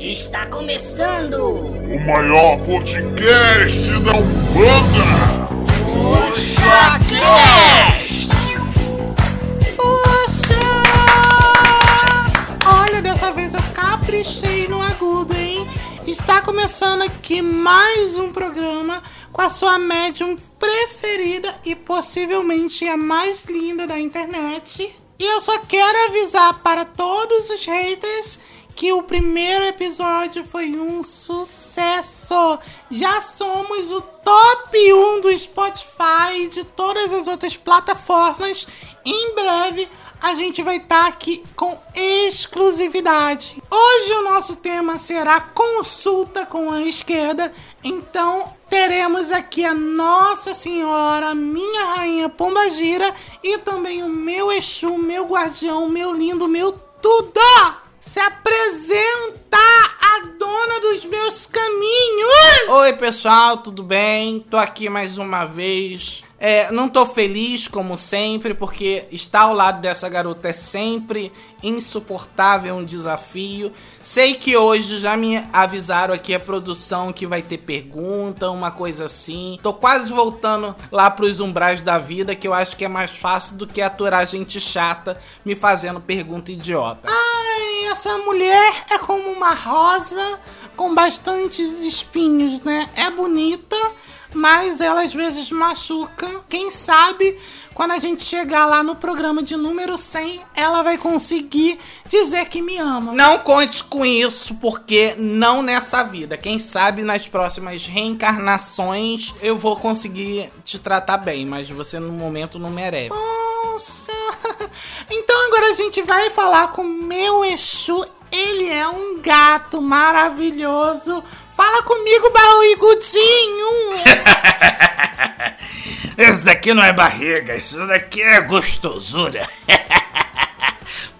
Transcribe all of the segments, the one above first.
Está começando O maior podcast da Umbanda! o Chacast! Poxa! Olha, dessa vez eu caprichei no agudo, hein? Está começando aqui mais um programa com a sua médium preferida e possivelmente a mais linda da internet. E eu só quero avisar para todos os haters que o primeiro episódio foi um sucesso. Já somos o top 1 do Spotify e de todas as outras plataformas. Em breve a gente vai estar aqui com exclusividade. Hoje o nosso tema será consulta com a esquerda. Então teremos aqui a Nossa Senhora, minha rainha Pombagira e também o meu Exu, meu guardião, meu lindo, meu tudo. Se apresenta a dona dos meus caminhos. Oi, pessoal, tudo bem? Tô aqui mais uma vez. É, não tô feliz, como sempre, porque estar ao lado dessa garota é sempre insuportável, um desafio. Sei que hoje já me avisaram aqui a produção que vai ter pergunta, uma coisa assim. Tô quase voltando lá pros umbrais da vida, que eu acho que é mais fácil do que aturar gente chata me fazendo pergunta idiota. Ai, essa mulher é como uma rosa com bastantes espinhos, né? É bonita, mas ela às vezes machuca. Quem sabe quando a gente chegar lá no programa de número 100, ela vai conseguir dizer que me ama. Não conte com isso, porque não nessa vida. Quem sabe nas próximas reencarnações eu vou conseguir te tratar bem, mas você no momento não merece. Nossa! Então agora a gente vai falar com meu Exu. Ele é um gato maravilhoso. Fala comigo, barrigudinho! Esse daqui não é barriga, isso daqui é gostosura.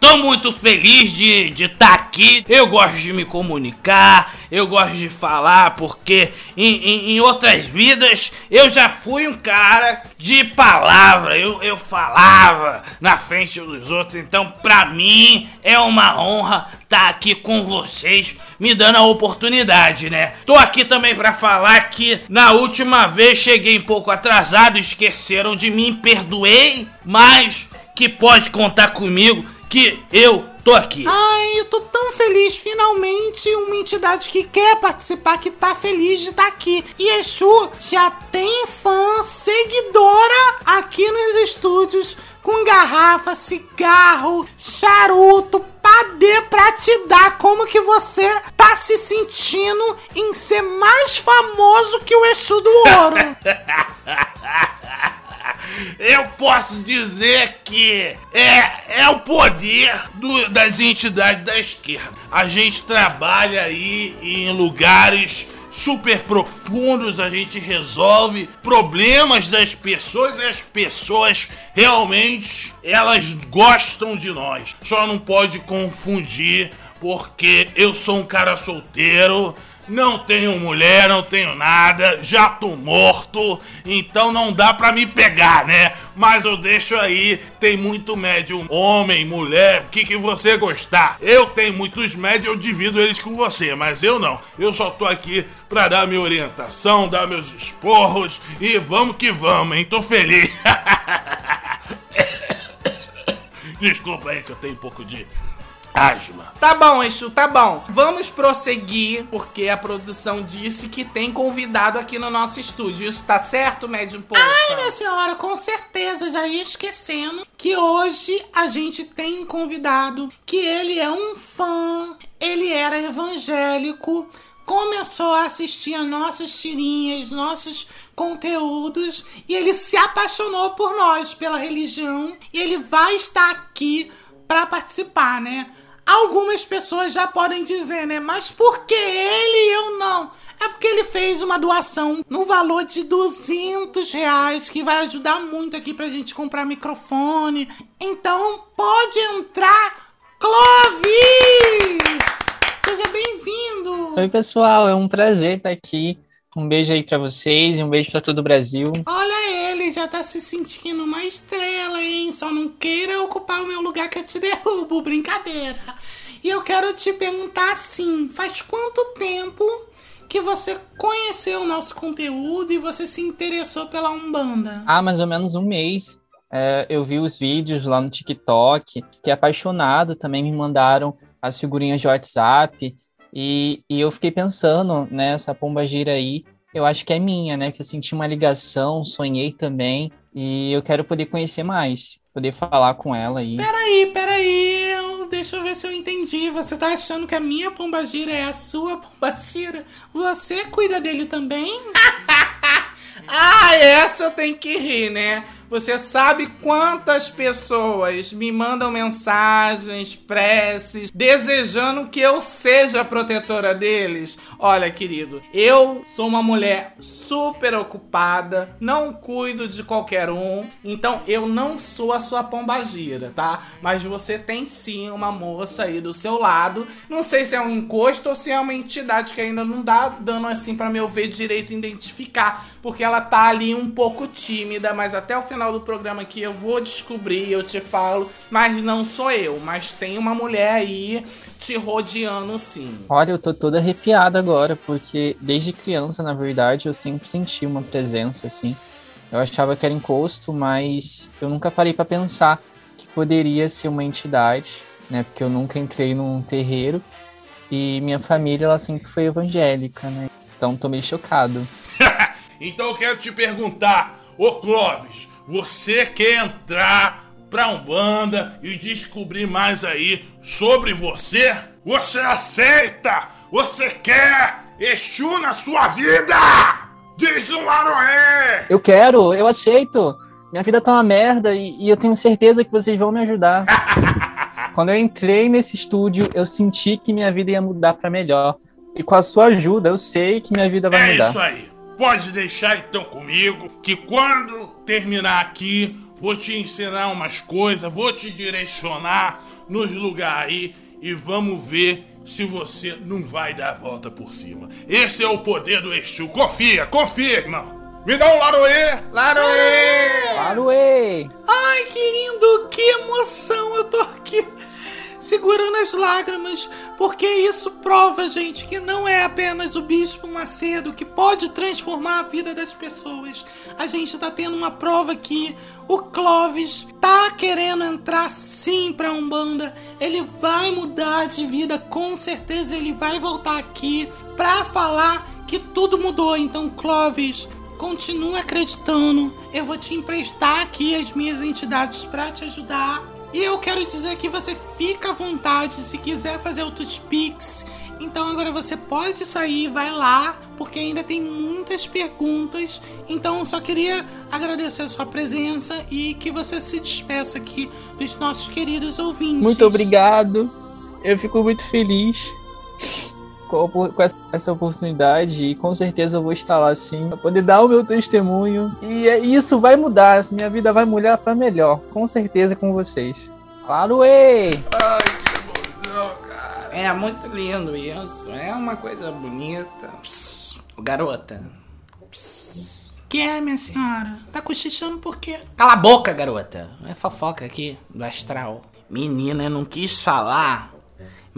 Tô muito feliz de estar aqui. Eu gosto de me comunicar, eu gosto de falar, porque em, em, em outras vidas eu já fui um cara de palavra. Eu, eu falava na frente dos outros. Então, pra mim, é uma honra estar aqui com vocês, me dando a oportunidade, né? Tô aqui também pra falar que na última vez cheguei um pouco atrasado, esqueceram de mim, perdoei, mas que pode contar comigo que eu tô aqui. Ai, eu tô tão feliz, finalmente uma entidade que quer participar, que tá feliz de estar aqui. E Exu já tem fã, seguidora aqui nos estúdios, com garrafa, cigarro, charuto, padê pra te dar. Como que você tá se sentindo em ser mais famoso que o Exu do Ouro? Eu posso dizer que é, é o poder do- das entidades da esquerda. A gente trabalha aí em lugares super profundos, a gente resolve problemas das pessoas e as pessoas realmente elas gostam de nós. Só não pode confundir porque eu sou um cara solteiro. Não tenho mulher, não tenho nada, já tô morto, então não dá pra me pegar, né? Mas eu deixo aí, tem muito médium, homem, mulher, o que, que você gostar. Eu tenho muitos médios, eu divido eles com você, mas eu não. Eu só tô aqui pra dar minha orientação, dar meus esporros e vamos que vamos, hein? Tô feliz. Desculpa aí que eu tenho um pouco de asma. Tá bom, Exu, tá bom. Vamos prosseguir, porque a produção disse que tem convidado aqui no nosso estúdio. Isso tá certo, Médium Poça? Ai, minha senhora, com certeza, já ia esquecendo que hoje a gente tem um convidado que ele é um fã, ele era evangélico, começou a assistir a nossas tirinhas, nossos conteúdos e ele se apaixonou por nós, pela religião, e ele vai estar aqui para participar, né? Algumas pessoas já podem dizer, né? Mas por que ele e eu não? É porque ele fez uma doação no valor de 200 reais, que vai ajudar muito aqui pra gente comprar microfone. Então, pode entrar, Clovis! Seja bem-vindo! Oi, pessoal, é um prazer estar aqui. Um beijo aí pra vocês e um beijo pra todo o Brasil. Olha ele, já tá se sentindo uma estrela, hein? Só não queira ocupar o meu lugar que eu te derrubo, brincadeira. E eu quero te perguntar assim: faz quanto tempo que você conheceu o nosso conteúdo e você se interessou pela Umbanda? Há mais ou menos um mês. É, eu vi os vídeos lá no TikTok, fiquei apaixonado, também me mandaram as figurinhas de WhatsApp e, e eu fiquei pensando nessa pomba gira aí, eu acho que é minha, né? Que eu senti uma ligação, sonhei também e eu quero poder conhecer mais, poder falar com ela aí. Peraí, peraí, deixa eu ver se eu entendi. Você tá achando que a minha pombagira é a sua pombagira? Você cuida dele também? Ah, essa eu tenho que rir, né? Você sabe quantas pessoas me mandam mensagens, preces, desejando que eu seja a protetora deles? Olha, querido, eu sou uma mulher super ocupada, não cuido de qualquer um, então eu não sou a sua pombagira, tá? Mas você tem sim uma moça aí do seu lado. Não sei se é um encosto ou se é uma entidade que ainda não dá dando assim pra meu ver direito identificar, porque ela tá ali um pouco tímida, mas até o final do programa aqui eu vou descobrir, eu te falo, mas não sou eu, mas tem uma mulher aí te rodeando sim. Olha, eu tô toda arrepiada agora, porque desde criança, na verdade, eu sempre senti uma presença assim. Eu achava que era encosto, mas eu nunca parei pra pensar que poderia ser uma entidade, né? Porque eu nunca entrei num terreiro e minha família ela sempre foi evangélica, né? Então tô meio chocado. Então eu quero te perguntar, ô Clóvis, você quer entrar pra Umbanda e descobrir mais aí sobre você? Você aceita? Você quer Exu na sua vida? Diz um Laroé! Eu quero, eu aceito. Minha vida tá uma merda e, e eu tenho certeza que vocês vão me ajudar. Quando eu entrei nesse estúdio, eu senti que minha vida ia mudar pra melhor. E com a sua ajuda, eu sei que minha vida vai É mudar. isso aí. Pode deixar então comigo que quando terminar aqui, vou te ensinar umas coisas, vou te direcionar nos lugares aí e vamos ver se você não vai dar a volta por cima. Esse é o poder do Exu. Confia, confia, irmão. Me dá um laroê. Laroê! Claro, ei! Ai, que lindo! Que emoção! Eu tô aqui segurando as lágrimas, porque isso prova, gente, que não é apenas o Bispo Macedo que pode transformar a vida das pessoas. A gente tá tendo uma prova aqui. O Clovis tá querendo entrar sim pra Umbanda. Ele vai mudar de vida, com certeza ele vai voltar aqui pra falar que tudo mudou. Então, Clovis, Continua acreditando. Eu vou te emprestar aqui as minhas entidades para te ajudar. E eu quero dizer que você fica à vontade se quiser fazer outros pics. Então agora você pode sair, vai lá, porque ainda tem muitas perguntas. Então só queria agradecer a sua presença e que você se despeça aqui dos nossos queridos ouvintes. Muito obrigado. Eu fico muito feliz com, com essa, essa oportunidade e com certeza eu vou estar lá sim, pra poder dar o meu testemunho. E é- isso vai mudar, minha vida vai mudar pra melhor, com certeza com vocês. Claro, ei! É muito lindo isso, é uma coisa bonita. Psst, garota. Que é, minha senhora? Tá cochichando por quê? Cala a boca, garota. É fofoca aqui do astral. Menina, eu não quis falar,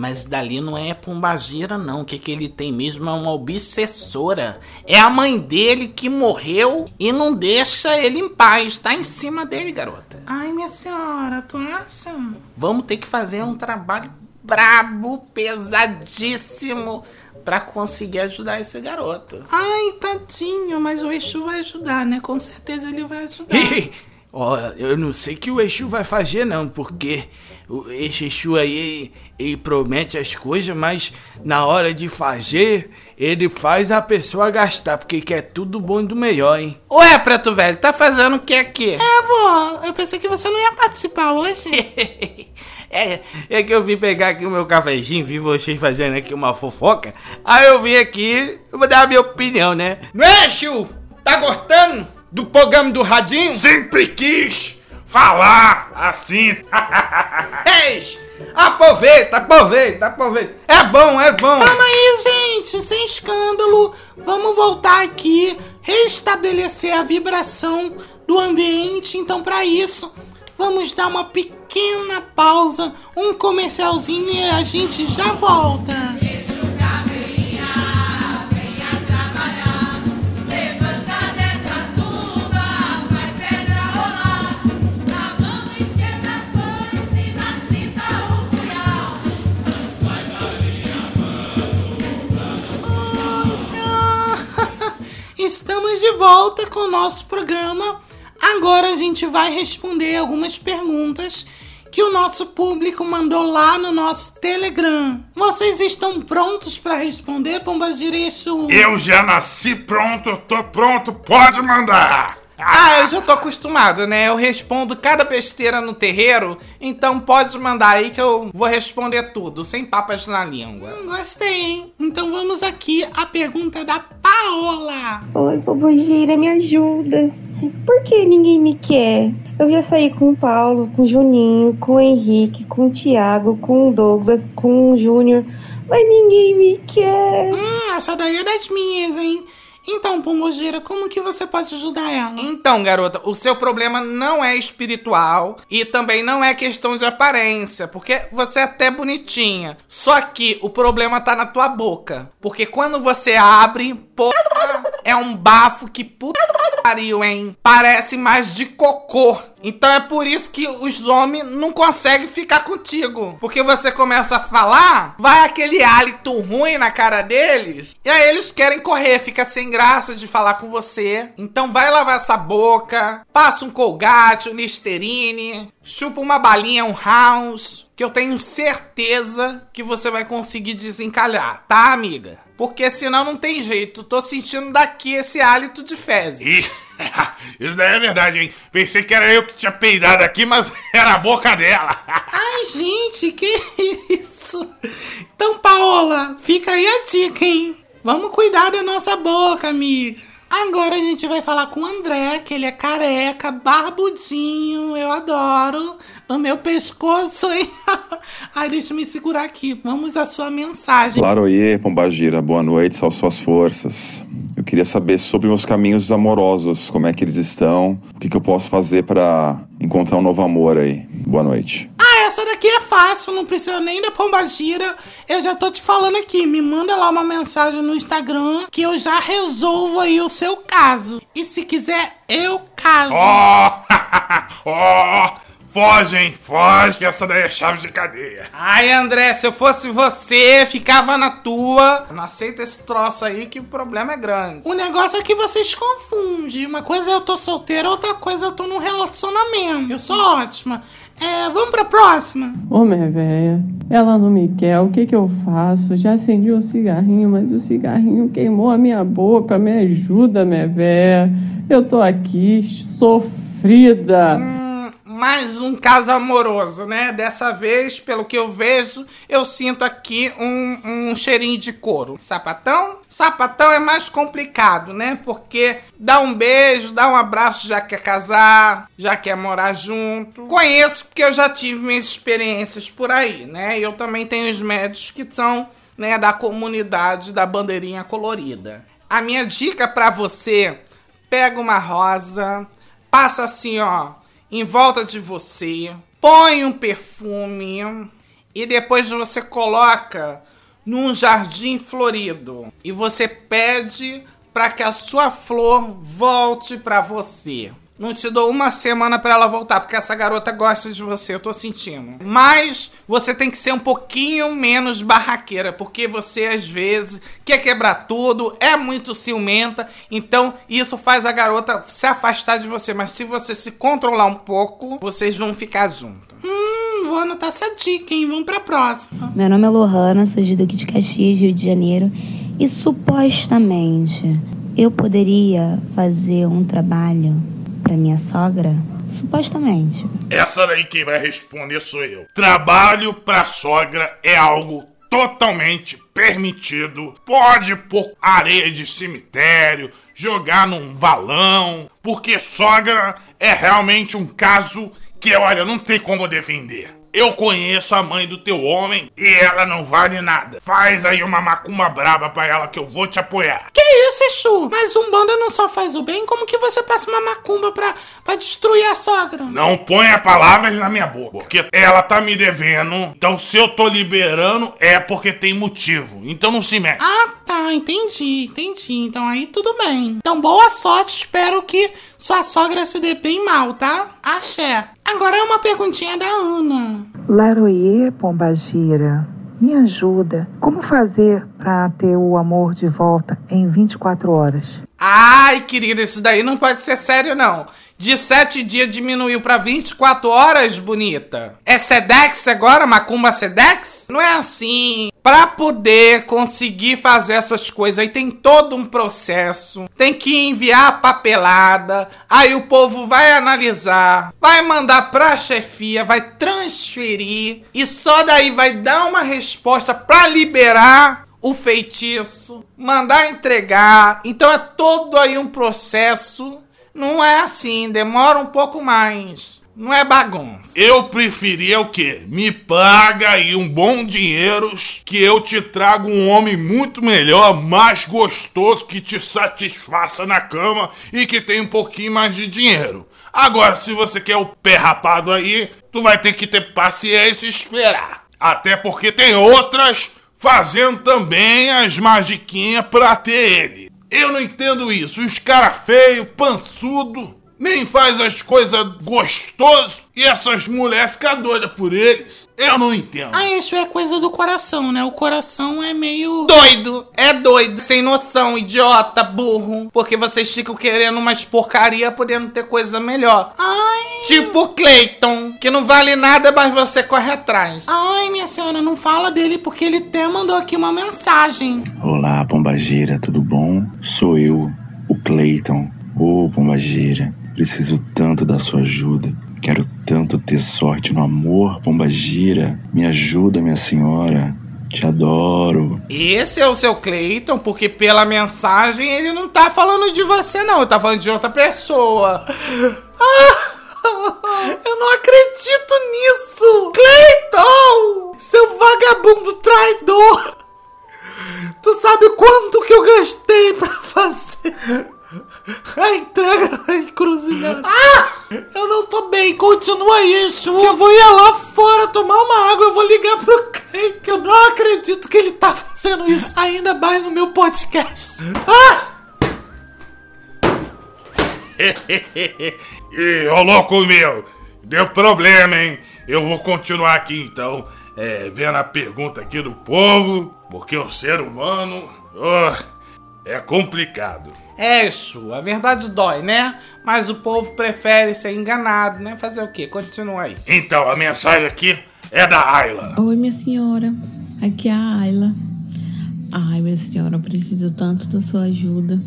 mas dali não é pombagira, não. O que, que ele tem mesmo é uma obsessora. É a mãe dele que morreu e não deixa ele em paz. Tá em cima dele, garota. Ai, minha senhora, tu acha? Vamos ter que fazer um trabalho brabo, pesadíssimo, pra conseguir ajudar esse garoto. Ai, tadinho, mas o Exu vai ajudar, né? Com certeza ele vai ajudar. Ó, eu não sei o que o Exu vai fazer não, porque o- esse Exu aí, ele promete as coisas, mas na hora de fazer, ele faz a pessoa gastar, porque quer tudo bom e do melhor, hein? Ué, preto velho, tá fazendo o que aqui? É, vô, eu pensei que você não ia participar hoje. É, é que eu vim pegar aqui o meu cafezinho, vi vocês fazendo aqui uma fofoca, aí eu vim aqui, eu vou dar a minha opinião, né? Não é, Exu? Tá gostando do programa do Radinho? Sempre quis falar assim. Eis! Aproveita, aproveita, aproveita. É bom, é bom. Calma aí, gente, sem escândalo. Vamos voltar aqui, restabelecer a vibração do ambiente. Então, pra isso, vamos dar uma pequena pausa, um comercialzinho e a gente já volta. Estamos de volta com o nosso programa. Agora a gente vai responder algumas perguntas que o nosso público mandou lá no nosso Telegram. Vocês estão prontos para responder, Pombagira isso? Eu já nasci pronto, tô pronto, pode mandar! Ah, eu já tô acostumado, né? Eu respondo cada besteira no terreiro, então pode mandar aí que eu vou responder tudo, sem papas na língua. Gostei, hein? Então vamos aqui à pergunta da Paola. Oi, Bobogira, me ajuda. Por que ninguém me quer? Eu já saí com o Paulo, com o Juninho, com o Henrique, com o Thiago, com o Douglas, com o Júnior, mas ninguém me quer. Hum, essa daí é das minhas, hein? Então, Pombogira, como que você pode ajudar ela? Então, garota, o seu problema não é espiritual e também não é questão de aparência, porque você é até bonitinha. Só que o problema tá na tua boca. Porque quando você abre, porra, é um bafo que puta pariu, hein? Parece mais de cocô. Então é por isso que os homens não conseguem ficar contigo. Porque você começa a falar, vai aquele hálito ruim na cara deles, e aí eles querem correr, fica sem graça de falar com você. Então vai lavar essa boca, passa um colgate, um Listerine, chupa uma balinha, um house, que eu tenho certeza que você vai conseguir desencalhar, tá, amiga? Porque senão não tem jeito. Tô sentindo daqui esse hálito de fezes. Isso daí é verdade, hein? Pensei que era eu que tinha peidado aqui, mas era a boca dela. Ai, gente, que isso? Então, Paola, fica aí a dica, hein? Vamos cuidar da nossa boca, amiga. Agora a gente vai falar com o André, que ele é careca, barbudinho, eu adoro. No meu pescoço, hein? Ai, deixa eu me segurar aqui. Vamos à sua mensagem. Claro, oiê, Pombagira, boa noite, sal suas forças. Queria saber sobre meus caminhos amorosos, como é que eles estão, o que, que eu posso fazer para encontrar um novo amor aí. Boa noite. Ah, essa daqui é fácil, não precisa nem da pombagira. Eu já tô te falando aqui, me manda lá uma mensagem no Instagram que eu já resolvo aí o seu caso. E se quiser, eu caso. Ó, ó, foge, hein? Foge, que essa daí é chave de cadeia. Ai, André, se eu fosse você, ficava na tua. Não aceita esse troço aí que o problema é grande. O negócio é que vocês confundem. Uma coisa é eu tô solteira, outra coisa é eu tô num relacionamento. Eu sou ótima. É, vamos pra próxima. Ô, minha véia, ela não me quer, o que que eu faço? Já acendi um cigarrinho, mas o cigarrinho queimou a minha boca. Me ajuda, minha véia. Eu tô aqui sofrida. Mais um caso amoroso, né? Dessa vez, pelo que eu vejo, eu sinto aqui um, um cheirinho de couro. Sapatão? Sapatão é mais complicado, né? Porque dá um beijo, dá um abraço, já quer casar, já quer morar junto. Conheço porque eu já tive minhas experiências por aí, né? Eu também tenho os médicos que são, né, da comunidade da bandeirinha colorida. A minha dica pra você: pega uma rosa, passa assim, ó, em volta de você, põe um perfume e depois você coloca num jardim florido e você pede para que a sua flor volte para você. Não te dou uma semana para ela voltar, porque essa garota gosta de você, eu tô sentindo. Mas você tem que ser um pouquinho menos barraqueira, porque você às vezes quer quebrar tudo, é muito ciumenta, então isso faz a garota se afastar de você. Mas se você se controlar um pouco, vocês vão ficar juntos. Hum, vou anotar essa dica, hein? Vamos pra próxima. Meu nome é Lohana, sou de Duque de Caxias, Rio de Janeiro. E supostamente eu poderia fazer um trabalho para minha sogra? Supostamente. Essa daí quem vai responder sou eu. Trabalho pra sogra é algo totalmente permitido. Pode pôr areia de cemitério, jogar num valão, porque sogra é realmente um caso que, olha, não tem como defender. Eu conheço a mãe do teu homem e ela não vale nada. Faz aí uma macumba braba pra ela que eu vou te apoiar. Que isso, Exu? Mas Umbanda não só faz o bem, como que você passa uma macumba pra, pra destruir a sogra? Não ponha palavras na minha boca, porque ela tá me devendo. Então se eu tô liberando é porque tem motivo. Então não se mete. Ah, tá, entendi, entendi. Então aí tudo bem. Então boa sorte, espero que sua sogra se dê bem mal, tá? Axé. Agora é uma perguntinha da Ana. Laroie Pombagira, me ajuda. Como fazer para ter o amor de volta em 24 horas? Ai, querida, isso daí não pode ser sério, não. De 7 dias diminuiu pra 24 horas, bonita. É Sedex agora? Macumba Sedex? Não é assim. Pra poder conseguir fazer essas coisas aí tem todo um processo. Tem que enviar a papelada. Aí o povo vai analisar. Vai mandar pra chefia. Vai transferir. E só daí vai dar uma resposta pra liberar o feitiço, mandar entregar. Então é todo aí um processo. Não é assim, demora um pouco mais. Não é bagunça. Eu preferia o quê? Me paga aí um bom dinheiro que eu te trago um homem muito melhor, mais gostoso, que te satisfaça na cama e que tem um pouquinho mais de dinheiro. Agora, se você quer o pé rapado aí, tu vai ter que ter paciência e esperar. Até porque tem outras fazendo também as magiquinhas pra ter ele. Eu não entendo isso. Os cara feio, pançudo, nem faz as coisas gostoso e essas mulheres ficam doidas por eles. Eu não entendo. Ah, isso é coisa do coração, né? O coração é meio. Doido, é doido, sem noção, idiota, burro. Porque vocês ficam querendo umas porcaria podendo ter coisa melhor. Ai. Tipo Clayton, que não vale nada, mas você corre atrás. Ai, minha senhora, não fala dele porque ele até mandou aqui uma mensagem. Olá, Pombageira, tudo bom? Sou eu, o Clayton. Ô, Pombageira, preciso tanto da sua ajuda. Quero tanto ter sorte no amor, Pombagira. Me ajuda, minha senhora. Te adoro. Esse é o seu Clayton, porque pela mensagem ele não tá falando de você, não. Ele tá falando de outra pessoa. Ah, eu não acredito nisso! Clayton! Seu vagabundo traidor! Tu sabe quanto que eu gastei pra fazer a entrega na encruzilhada? Ah! Eu não tô bem, continua isso. Que eu vou ir lá fora tomar uma água, eu vou ligar pro Clay, que eu não acredito que ele tá fazendo isso ainda mais no meu podcast. Ah! Ih, ô louco meu, deu problema, hein? Eu vou continuar aqui então, é, vendo a pergunta aqui do povo, porque o ser humano oh, é complicado. É isso, a verdade dói, né? Mas o povo prefere ser enganado, né? Fazer o quê? Continua aí. Então, a mensagem aqui é da Ayla. Oi, minha senhora. Aqui é a Ayla. Ai, minha senhora, eu preciso tanto da sua ajuda.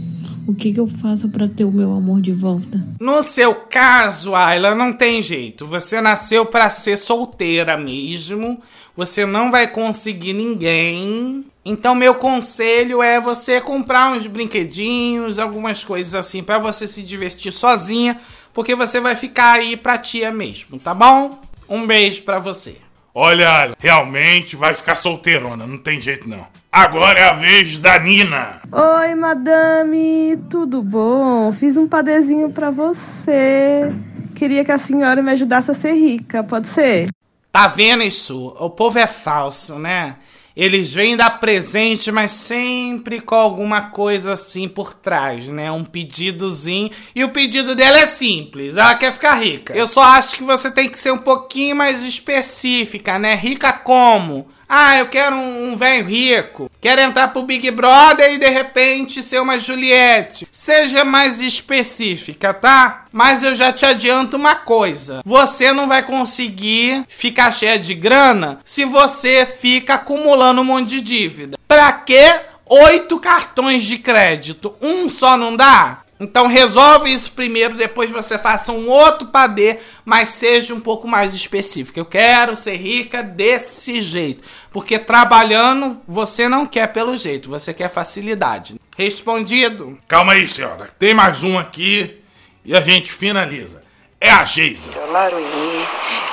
O que, que eu faço para ter o meu amor de volta? No seu caso, Ayla, não tem jeito. Você nasceu para ser solteira mesmo. Você não vai conseguir ninguém. Então, meu conselho é você comprar uns brinquedinhos, algumas coisas assim, para você se divertir sozinha, porque você vai ficar aí pra tia mesmo, tá bom? Um beijo pra você. Olha, realmente vai ficar solteirona, não tem jeito não. Agora é a vez da Nina. Oi, madame, tudo bom? Fiz um padezinho pra você. Queria que a senhora me ajudasse a ser rica, pode ser? Tá vendo isso? O povo é falso, né? Eles vêm dar presente, mas sempre com alguma coisa assim por trás, né? Um pedidozinho. E o pedido dela é simples. Ela quer ficar rica. Eu só acho que você tem que ser um pouquinho mais específica, né? Rica como? Ah, eu quero um, um velho rico. Quero entrar pro Big Brother e de repente ser uma Juliette. Seja mais específica, tá? Mas eu já te adianto uma coisa: você não vai conseguir ficar cheia de grana se você fica acumulando um monte de dívida. Pra quê? Oito cartões de crédito. Um só não dá? Então resolve isso primeiro, depois você faça um outro padê, mas seja um pouco mais específico. Eu quero ser rica desse jeito, porque trabalhando você não quer pelo jeito, você quer facilidade. Respondido. Calma aí, senhora. Tem mais um aqui e a gente finaliza. é a Geisa. Laroie,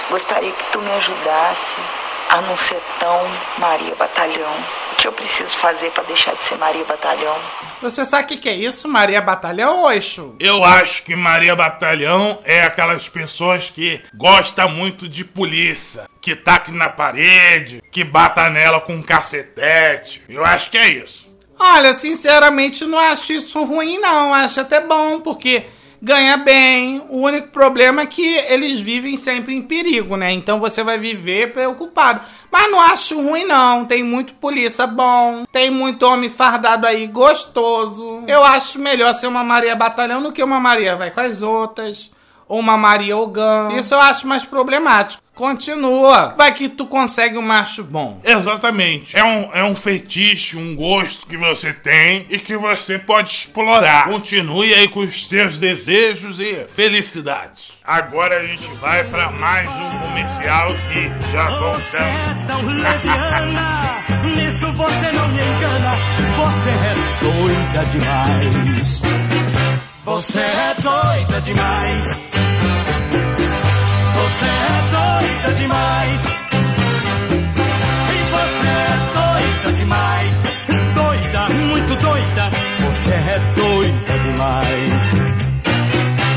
gostaria que tu me ajudasse a não ser tão Maria Batalhão. Que eu preciso fazer para deixar de ser Maria Batalhão? Você sabe o que, que é isso, Maria Batalhão ou Exu? Eu acho que Maria Batalhão é aquelas pessoas que gosta muito de polícia, que taque na parede, que bata nela com um cacetete. Eu acho que é isso. Olha, sinceramente, não acho isso ruim, não. Acho até bom, porque ganha bem. O único problema é que eles vivem sempre em perigo, né? Então você vai viver preocupado. Mas não acho ruim, não. Tem muito polícia bom. Tem muito homem fardado aí gostoso. Eu acho melhor ser uma Maria Batalhão do que uma Maria vai com as outras. Ou uma Maria Ogã. Isso eu acho mais problemático. Continua. Vai que tu consegue um macho bom. Exatamente. É um, é um fetiche, um gosto que você tem e que você pode explorar. Continue aí com os teus desejos e felicidades. Agora a gente vai para mais um comercial e já voltamos. Nisso você não me engana, você é doida demais. Você é doida demais. Você é doida demais. E você é doida demais. Doida, muito doida. Você é doida demais.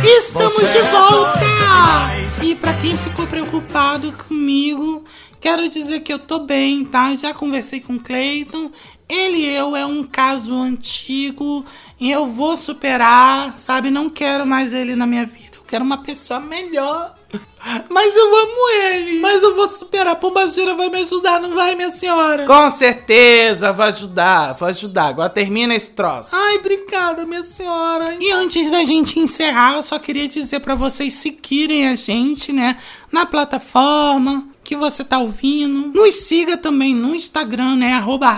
Estamos Você de é volta! doida E pra quem ficou preocupado comigo, quero dizer que eu tô bem, tá? Já conversei com o Cleiton. Ele e eu é um caso antigo e eu vou superar, sabe? Não quero mais ele na minha vida. Eu quero uma pessoa melhor. Mas eu amo ele. Mas eu vou superar. Pombagira vai me ajudar, não vai, minha senhora? Com certeza, vai ajudar, vai ajudar. Agora termina esse troço. Ai, obrigada, minha senhora. E antes da gente encerrar, eu só queria dizer pra vocês seguirem a gente, né, na plataforma que você tá ouvindo. Nos siga também no Instagram, né, arroba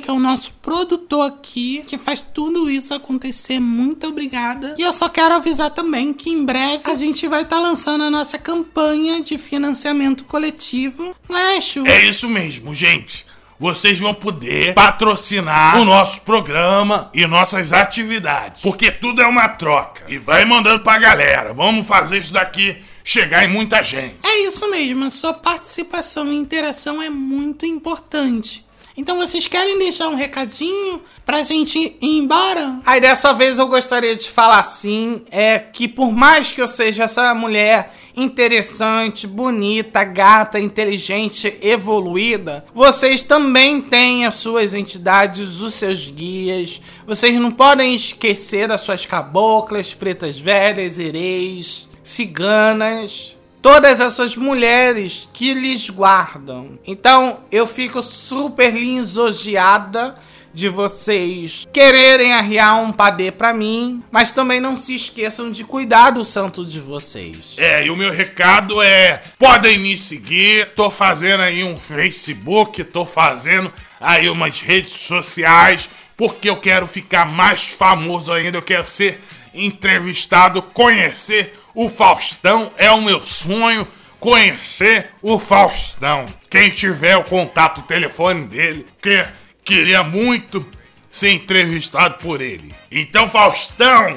que é o nosso produtor aqui, que faz tudo isso acontecer. Muito obrigada. E eu só quero avisar também que em breve a gente vai estar lançando a nossa campanha de financiamento coletivo. Não é, Chu? É isso mesmo, gente. Vocês vão poder patrocinar o nosso programa e nossas atividades. Porque tudo é uma troca. E vai mandando pra galera. Vamos fazer isso daqui chegar em muita gente. É isso mesmo, a sua participação e interação é muito importante. Então vocês querem deixar um recadinho pra gente ir embora? Aí dessa vez eu gostaria de falar assim, é que por mais que eu seja essa mulher interessante, bonita, gata, inteligente, evoluída, vocês também têm as suas entidades, os seus guias. Vocês não podem esquecer das suas caboclas, pretas velhas, hereis, ciganas, todas essas mulheres que lhes guardam. Então eu fico super lisonjeada de vocês quererem arriar um padê pra mim, mas também não se esqueçam de cuidar do santo de vocês. É, e o meu recado é: podem me seguir. Tô fazendo aí um Facebook, tô fazendo aí umas redes sociais, porque eu quero ficar mais famoso ainda. Eu quero ser entrevistado, conhecer o Faustão. É o meu sonho. Conhecer o Faustão. Quem tiver o contato, o telefone dele, que queria muito ser entrevistado por ele. Então, Faustão,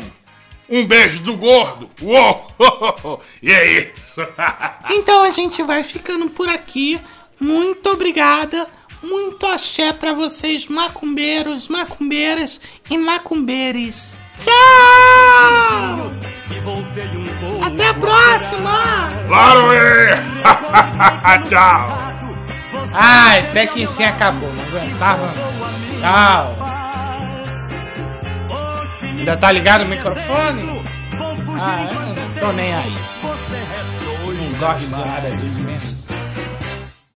um beijo do gordo. Uou! E é isso. Então a gente vai ficando por aqui. Muito obrigada. Muito axé pra vocês, macumbeiros, macumbeiras e macumbeires. Tchau! Até a próxima! Claro, é! Tchau! Ai, até que enfim acabou, não aguentava. Tchau. Ainda tá ligado o microfone? Ah, eu não tô nem aí. Não gosto de nada disso mesmo.